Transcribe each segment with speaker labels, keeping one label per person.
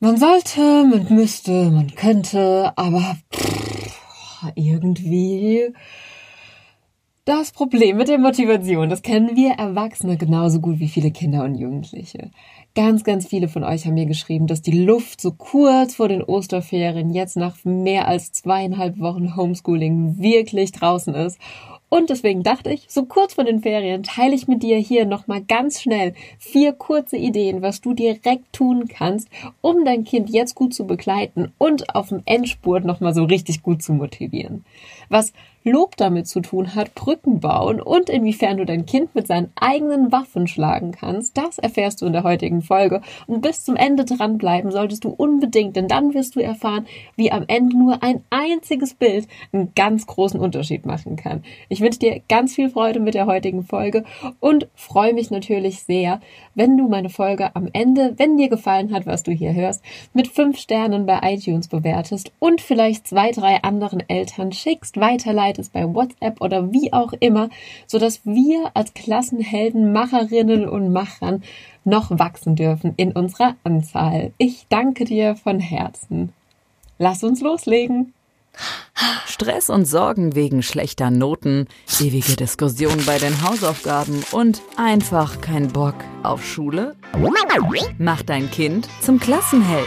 Speaker 1: man sollte, man müsste, man könnte, aber irgendwie das Problem mit der Motivation, das kennen wir Erwachsene genauso gut wie viele Kinder und Jugendliche. Ganz, ganz viele von euch haben mir geschrieben, dass die Luft so kurz vor den Osterferien jetzt nach mehr als zweieinhalb Wochen Homeschooling wirklich draußen ist und deswegen dachte ich, so kurz vor den Ferien teile ich mit dir hier nochmal ganz schnell vier kurze Ideen, was du direkt tun kannst, um dein Kind jetzt gut zu begleiten und auf dem Endspurt nochmal so richtig gut zu motivieren. Was Lob damit zu tun hat, Brücken bauen und inwiefern du dein Kind mit seinen eigenen Waffen schlagen kannst, das erfährst du in der heutigen Folge. Und bis zum Ende dranbleiben solltest du unbedingt, denn dann wirst du erfahren, wie am Ende nur ein einziges Bild einen ganz großen Unterschied machen kann. Ich wünsche dir ganz viel Freude mit der heutigen Folge und freue mich natürlich sehr, wenn du meine Folge am Ende, wenn dir gefallen hat, was du hier hörst, mit fünf Sternen bei iTunes bewertest und vielleicht zwei, drei anderen Eltern schickst, weiterleitest bei WhatsApp oder wie auch immer, so dass wir als Klassenhelden, Macherinnen und Machern noch wachsen dürfen in unserer Anzahl. Ich danke dir von Herzen. Lass uns loslegen.
Speaker 2: Stress und Sorgen wegen schlechter Noten, ewige Diskussionen bei den Hausaufgaben und einfach kein Bock auf Schule? Mach dein Kind zum Klassenheld.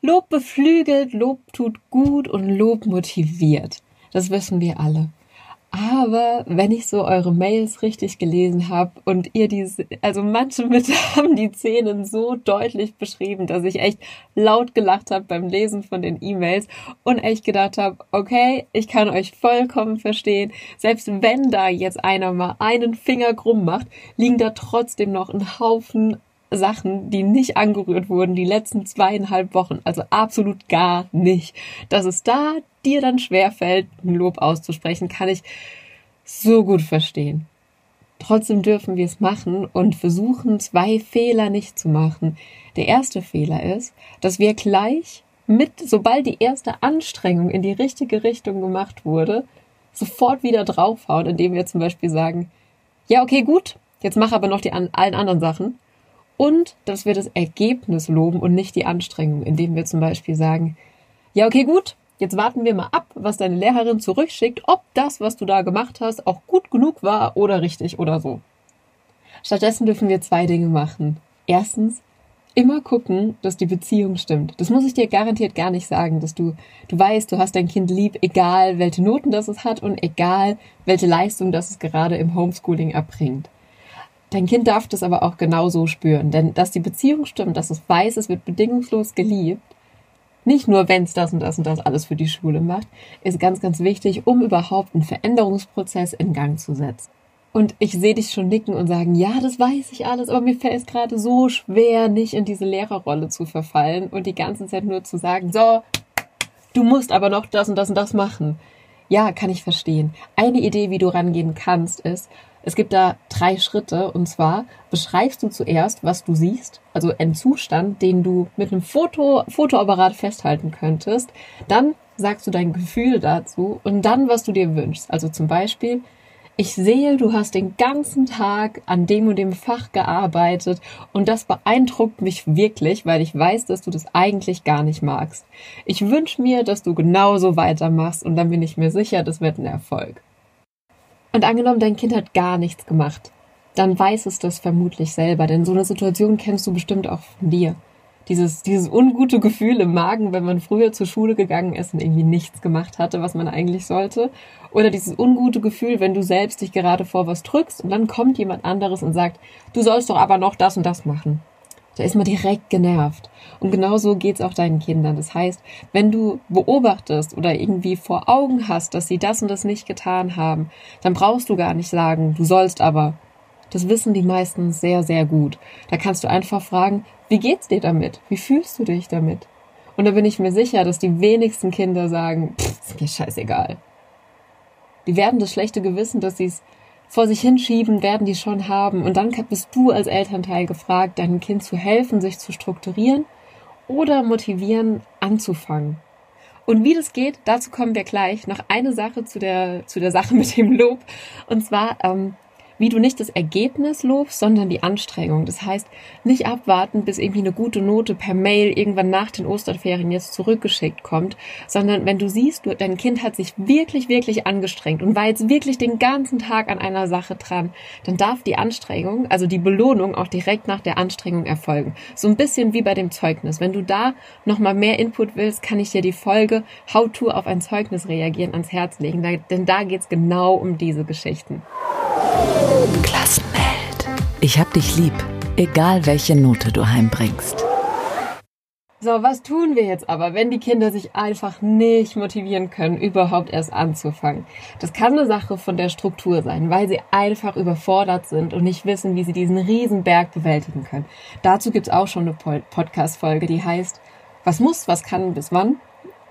Speaker 1: Lob beflügelt, Lob tut gut und Lob motiviert. Das wissen wir alle. Aber wenn ich so eure Mails richtig gelesen habe und ihr diese, also manche mit haben die Szenen so deutlich beschrieben, dass ich echt laut gelacht habe beim Lesen von den E-Mails und echt gedacht habe, okay, ich kann euch vollkommen verstehen. Selbst wenn da jetzt einer mal einen Finger krumm macht, liegen da trotzdem noch ein Haufen Sachen, die nicht angerührt wurden, die letzten zweieinhalb Wochen, also absolut gar nicht. Dass es da dir dann schwerfällt, ein Lob auszusprechen, kann ich so gut verstehen. Trotzdem dürfen wir es machen und versuchen, zwei Fehler nicht zu machen. Der erste Fehler ist, dass wir gleich mit, sobald die erste Anstrengung in die richtige Richtung gemacht wurde, sofort wieder draufhauen, indem wir zum Beispiel sagen, ja, okay, gut, jetzt mach aber noch die an, allen anderen Sachen und dass wir das Ergebnis loben und nicht die Anstrengung, indem wir zum Beispiel sagen, ja, okay, gut, jetzt warten wir mal ab, was deine Lehrerin zurückschickt, ob das, was du da gemacht hast, auch gut genug war oder richtig oder so. Stattdessen dürfen wir zwei Dinge machen. Erstens, immer gucken, dass die Beziehung stimmt. Das muss ich dir garantiert gar nicht sagen, dass du, du weißt, du hast dein Kind lieb, egal welche Noten das es hat und egal welche Leistung das es gerade im Homeschooling erbringt. Dein Kind darf das aber auch genauso spüren, denn dass die Beziehung stimmt, dass es weiß, es wird bedingungslos geliebt, nicht nur wenn es das und das und das alles für die Schule macht, ist ganz, ganz wichtig, um überhaupt einen Veränderungsprozess in Gang zu setzen. Und ich sehe dich schon nicken und sagen, ja, das weiß ich alles, aber mir fällt es gerade so schwer, nicht in diese Lehrerrolle zu verfallen und die ganze Zeit nur zu sagen, so, du musst aber noch das und das und das machen. Ja, kann ich verstehen. Eine Idee, wie du rangehen kannst, ist, es gibt da drei Schritte und zwar beschreibst du zuerst, was du siehst, also einen Zustand, den du mit einem Foto, Fotoapparat festhalten könntest. Dann sagst du dein Gefühl dazu und dann, was du dir wünschst. Also zum Beispiel, ich sehe, du hast den ganzen Tag an dem und dem Fach gearbeitet und das beeindruckt mich wirklich, weil ich weiß, dass du das eigentlich gar nicht magst. Ich wünsche mir, dass du genauso weitermachst und dann bin ich mir sicher, das wird ein Erfolg. Und angenommen, dein Kind hat gar nichts gemacht, dann weiß es das vermutlich selber, denn so eine Situation kennst du bestimmt auch von dir. Dieses, dieses ungute Gefühl im Magen, wenn man früher zur Schule gegangen ist und irgendwie nichts gemacht hatte, was man eigentlich sollte. Oder dieses ungute Gefühl, wenn du selbst dich gerade vor was drückst und dann kommt jemand anderes und sagt, du sollst doch aber noch das und das machen. Da ist man direkt genervt. Und genauso geht's auch deinen Kindern. Das heißt, wenn du beobachtest oder irgendwie vor Augen hast, dass sie das und das nicht getan haben, dann brauchst du gar nicht sagen, du sollst aber. Das wissen die meisten sehr, sehr gut. Da kannst du einfach fragen, wie geht's dir damit? Wie fühlst du dich damit? Und da bin ich mir sicher, dass die wenigsten Kinder sagen, ist mir scheißegal. Die werden das schlechte Gewissen, dass sie es vor sich hinschieben, werden die schon haben. Und dann bist du als Elternteil gefragt, deinem Kind zu helfen, sich zu strukturieren oder motivieren, anzufangen. Und wie das geht, dazu kommen wir gleich. Noch eine Sache zu der, zu der Sache mit dem Lob. Und zwar, ähm, wie du nicht das Ergebnis lobst, sondern die Anstrengung. Das heißt, nicht abwarten, bis irgendwie eine gute Note per Mail irgendwann nach den Osterferien jetzt zurückgeschickt kommt, sondern wenn du siehst, du, dein Kind hat sich wirklich, wirklich angestrengt und war jetzt wirklich den ganzen Tag an einer Sache dran, dann darf die Anstrengung, also die Belohnung auch direkt nach der Anstrengung erfolgen. So ein bisschen wie bei dem Zeugnis. Wenn du da nochmal mehr Input willst, kann ich dir die Folge How to auf ein Zeugnis reagieren ans Herz legen, denn da geht's genau um diese Geschichten.
Speaker 2: Klassenwelt. Ich hab dich lieb, egal welche Note du heimbringst.
Speaker 1: So, was tun wir jetzt aber, wenn die Kinder sich einfach nicht motivieren können, überhaupt erst anzufangen? Das kann eine Sache von der Struktur sein, weil sie einfach überfordert sind und nicht wissen, wie sie diesen Riesenberg bewältigen können. Dazu gibt's auch schon eine Podcast-Folge, die heißt, was muss, was kann, bis wann?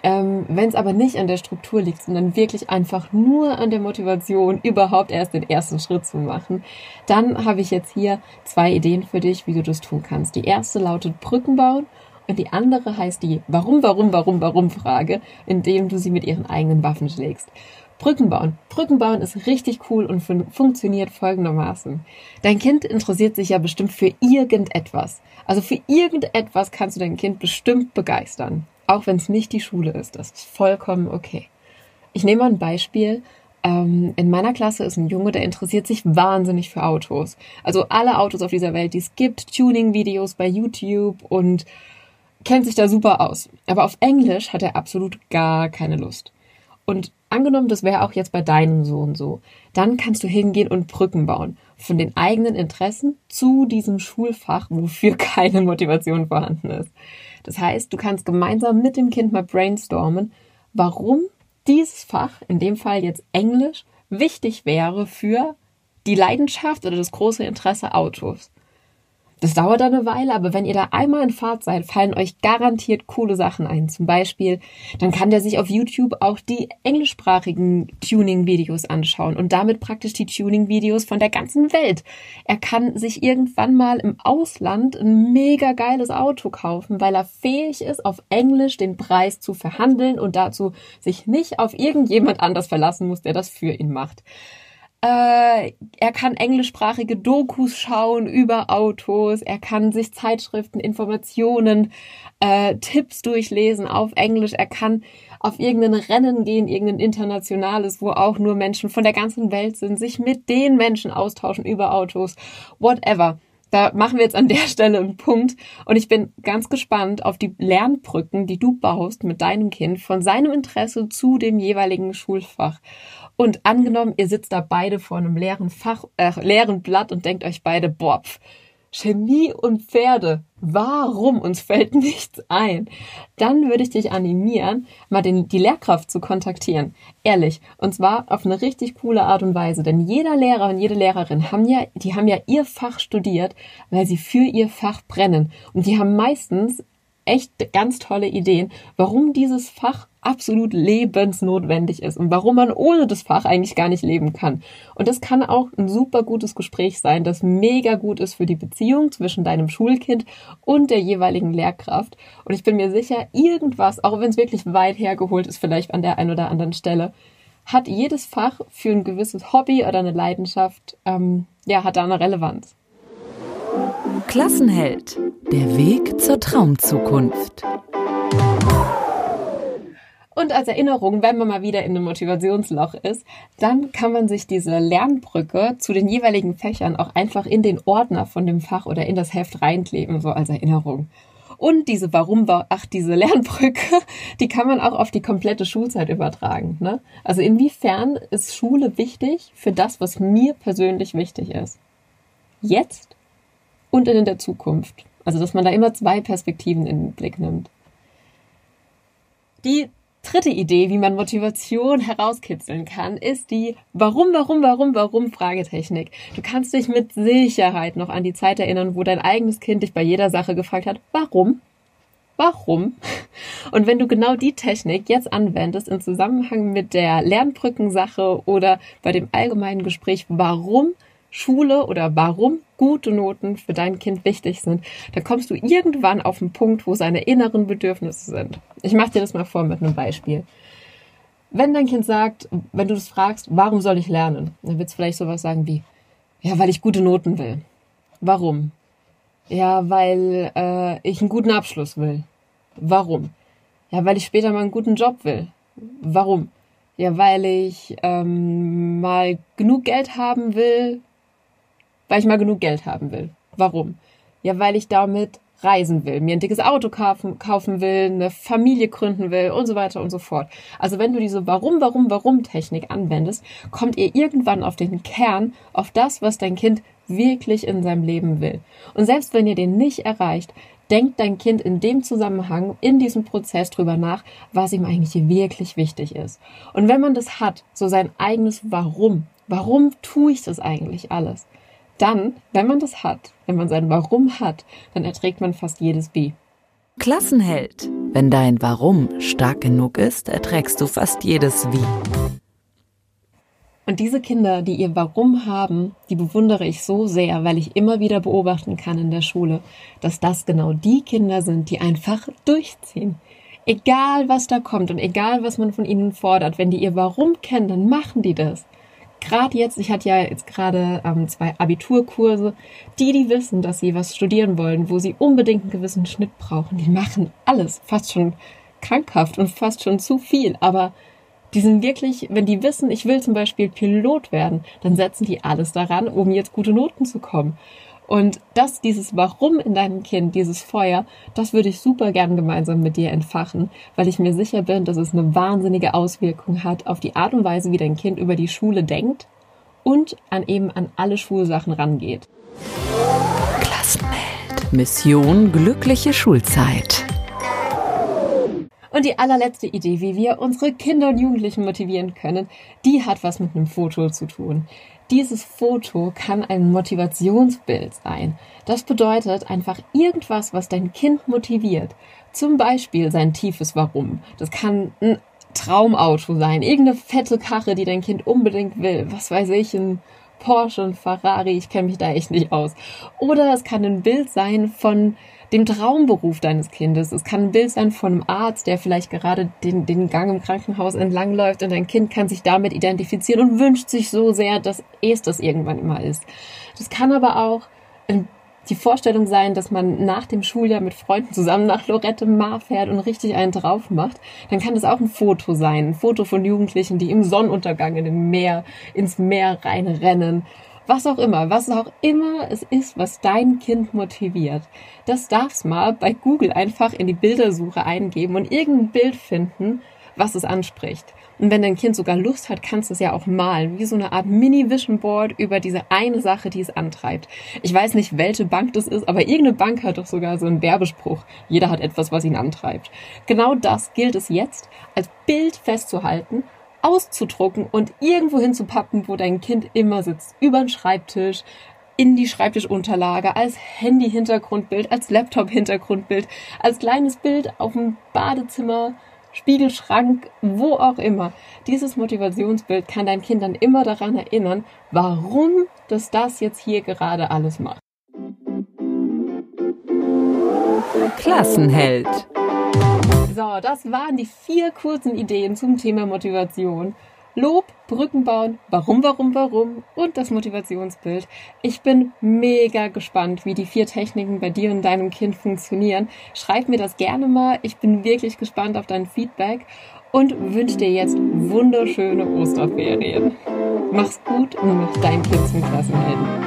Speaker 1: Ähm, Wenn es aber nicht an der Struktur liegt, sondern wirklich einfach nur an der Motivation, überhaupt erst den ersten Schritt zu machen, dann habe ich jetzt hier zwei Ideen für dich, wie du das tun kannst. Die erste lautet Brücken bauen und die andere heißt die Warum, warum, warum, warum Frage, indem du sie mit ihren eigenen Waffen schlägst. Brücken bauen. Brücken bauen ist richtig cool und fun funktioniert folgendermaßen. Dein Kind interessiert sich ja bestimmt für irgendetwas. Also für irgendetwas kannst du dein Kind bestimmt begeistern. Auch wenn es nicht die Schule ist. Das ist vollkommen okay. Ich nehme mal ein Beispiel. Ähm, in meiner Klasse ist ein Junge, der interessiert sich wahnsinnig für Autos. Also alle Autos auf dieser Welt, die es gibt, Tuning-Videos bei YouTube und kennt sich da super aus. Aber auf Englisch hat er absolut gar keine Lust. Und angenommen, das wäre auch jetzt bei deinem Sohn so, dann kannst du hingehen und Brücken bauen von den eigenen Interessen zu diesem Schulfach, wofür keine Motivation vorhanden ist. Das heißt, du kannst gemeinsam mit dem Kind mal brainstormen, warum dieses Fach, in dem Fall jetzt Englisch, wichtig wäre für die Leidenschaft oder das große Interesse Autos. Das dauert eine Weile, aber wenn ihr da einmal in Fahrt seid, fallen euch garantiert coole Sachen ein. Zum Beispiel, dann kann der sich auf YouTube auch die englischsprachigen Tuning-Videos anschauen und damit praktisch die Tuning-Videos von der ganzen Welt. Er kann sich irgendwann mal im Ausland ein mega geiles Auto kaufen, weil er fähig ist, auf Englisch den Preis zu verhandeln und dazu sich nicht auf irgendjemand anders verlassen muss, der das für ihn macht. Äh, er kann englischsprachige Dokus schauen über Autos. Er kann sich Zeitschriften, Informationen, äh, Tipps durchlesen auf Englisch. Er kann auf irgendein Rennen gehen, irgendein internationales, wo auch nur Menschen von der ganzen Welt sind, sich mit den Menschen austauschen über Autos, whatever. Da machen wir jetzt an der Stelle einen Punkt. Und ich bin ganz gespannt auf die Lernbrücken, die du baust mit deinem Kind von seinem Interesse zu dem jeweiligen Schulfach. Und angenommen, ihr sitzt da beide vor einem leeren Fach, äh, leeren Blatt und denkt euch beide, boah, pf, Chemie und Pferde. Warum? Uns fällt nichts ein. Dann würde ich dich animieren, mal den, die Lehrkraft zu kontaktieren. Ehrlich. Und zwar auf eine richtig coole Art und Weise. Denn jeder Lehrer und jede Lehrerin haben ja, die haben ja ihr Fach studiert, weil sie für ihr Fach brennen. Und die haben meistens echt ganz tolle Ideen, warum dieses Fach absolut lebensnotwendig ist und warum man ohne das Fach eigentlich gar nicht leben kann. Und das kann auch ein super gutes Gespräch sein, das mega gut ist für die Beziehung zwischen deinem Schulkind und der jeweiligen Lehrkraft. Und ich bin mir sicher, irgendwas, auch wenn es wirklich weit hergeholt ist, vielleicht an der einen oder anderen Stelle, hat jedes Fach für ein gewisses Hobby oder eine Leidenschaft, ähm, ja, hat da eine Relevanz.
Speaker 2: Klassenheld. Der Weg zur Traumzukunft.
Speaker 1: Und als Erinnerung, wenn man mal wieder in einem Motivationsloch ist, dann kann man sich diese Lernbrücke zu den jeweiligen Fächern auch einfach in den Ordner von dem Fach oder in das Heft reinkleben, so als Erinnerung. Und diese Warum, ach, diese Lernbrücke, die kann man auch auf die komplette Schulzeit übertragen. Ne? Also inwiefern ist Schule wichtig für das, was mir persönlich wichtig ist? Jetzt und in der Zukunft. Also, dass man da immer zwei Perspektiven in den Blick nimmt. Die Dritte Idee, wie man Motivation herauskitzeln kann, ist die Warum, warum, warum, warum Fragetechnik. Du kannst dich mit Sicherheit noch an die Zeit erinnern, wo dein eigenes Kind dich bei jeder Sache gefragt hat, warum? Warum? Und wenn du genau die Technik jetzt anwendest im Zusammenhang mit der Lernbrückensache oder bei dem allgemeinen Gespräch, warum Schule oder warum gute Noten für dein Kind wichtig sind, dann kommst du irgendwann auf den Punkt, wo seine inneren Bedürfnisse sind. Ich mache dir das mal vor mit einem Beispiel. Wenn dein Kind sagt, wenn du das fragst, warum soll ich lernen, dann wird es vielleicht sowas sagen wie, ja, weil ich gute Noten will. Warum? Ja, weil äh, ich einen guten Abschluss will. Warum? Ja, weil ich später mal einen guten Job will. Warum? Ja, weil ich ähm, mal genug Geld haben will, weil ich mal genug Geld haben will. Warum? Ja, weil ich damit reisen will, mir ein dickes Auto kaufen, will, eine Familie gründen will und so weiter und so fort. Also wenn du diese Warum, Warum, Warum Technik anwendest, kommt ihr irgendwann auf den Kern, auf das, was dein Kind wirklich in seinem Leben will. Und selbst wenn ihr den nicht erreicht, denkt dein Kind in dem Zusammenhang, in diesem Prozess drüber nach, was ihm eigentlich wirklich wichtig ist. Und wenn man das hat, so sein eigenes Warum, warum tue ich das eigentlich alles? Dann, wenn man das hat, wenn man sein Warum hat, dann erträgt man fast jedes Wie.
Speaker 2: Klassenheld. Wenn dein Warum stark genug ist, erträgst du fast jedes Wie.
Speaker 1: Und diese Kinder, die ihr Warum haben, die bewundere ich so sehr, weil ich immer wieder beobachten kann in der Schule, dass das genau die Kinder sind, die einfach durchziehen. Egal was da kommt und egal was man von ihnen fordert, wenn die ihr Warum kennen, dann machen die das gerade jetzt, ich hatte ja jetzt gerade ähm, zwei Abiturkurse, die, die wissen, dass sie was studieren wollen, wo sie unbedingt einen gewissen Schnitt brauchen, die machen alles, fast schon krankhaft und fast schon zu viel, aber die sind wirklich, wenn die wissen, ich will zum Beispiel Pilot werden, dann setzen die alles daran, um jetzt gute Noten zu kommen. Und das, dieses Warum in deinem Kind, dieses Feuer, das würde ich super gern gemeinsam mit dir entfachen, weil ich mir sicher bin, dass es eine wahnsinnige Auswirkung hat auf die Art und Weise, wie dein Kind über die Schule denkt und an eben an alle Schulsachen rangeht.
Speaker 2: Klassenwelt. Mission glückliche Schulzeit.
Speaker 1: Und die allerletzte Idee, wie wir unsere Kinder und Jugendlichen motivieren können, die hat was mit einem Foto zu tun. Dieses Foto kann ein Motivationsbild sein. Das bedeutet einfach irgendwas, was dein Kind motiviert. Zum Beispiel sein tiefes Warum. Das kann ein Traumauto sein, irgendeine fette Karre, die dein Kind unbedingt will. Was weiß ich, ein Porsche, ein Ferrari, ich kenne mich da echt nicht aus. Oder es kann ein Bild sein von dem Traumberuf deines Kindes. Es kann ein Bild sein von einem Arzt, der vielleicht gerade den, den Gang im Krankenhaus entlangläuft und dein Kind kann sich damit identifizieren und wünscht sich so sehr, dass es das irgendwann immer ist. Das kann aber auch die Vorstellung sein, dass man nach dem Schuljahr mit Freunden zusammen nach Lorette Mar fährt und richtig einen drauf macht, dann kann das auch ein Foto sein. Ein Foto von Jugendlichen, die im Sonnenuntergang in den Meer, ins Meer reinrennen was auch immer, was auch immer es ist, was dein Kind motiviert. Das darfst mal bei Google einfach in die Bildersuche eingeben und irgendein Bild finden, was es anspricht. Und wenn dein Kind sogar Lust hat, kannst du es ja auch malen, wie so eine Art Mini-Vision Board über diese eine Sache, die es antreibt. Ich weiß nicht, welche Bank das ist, aber irgendeine Bank hat doch sogar so einen Werbespruch. Jeder hat etwas, was ihn antreibt. Genau das gilt es jetzt als Bild festzuhalten auszudrucken und irgendwo hinzupappen, wo dein Kind immer sitzt. Über den Schreibtisch, in die Schreibtischunterlage, als Handy-Hintergrundbild, als Laptop-Hintergrundbild, als kleines Bild auf dem Badezimmer, Spiegelschrank, wo auch immer. Dieses Motivationsbild kann dein Kind dann immer daran erinnern, warum das das jetzt hier gerade alles macht.
Speaker 2: Klassenheld.
Speaker 1: So, das waren die vier kurzen Ideen zum Thema Motivation. Lob, Brücken bauen, warum, warum, warum und das Motivationsbild. Ich bin mega gespannt, wie die vier Techniken bei dir und deinem Kind funktionieren. Schreib mir das gerne mal. Ich bin wirklich gespannt auf dein Feedback und wünsche dir jetzt wunderschöne Osterferien. Mach's gut und mach dein Kind zum Klassenhelden.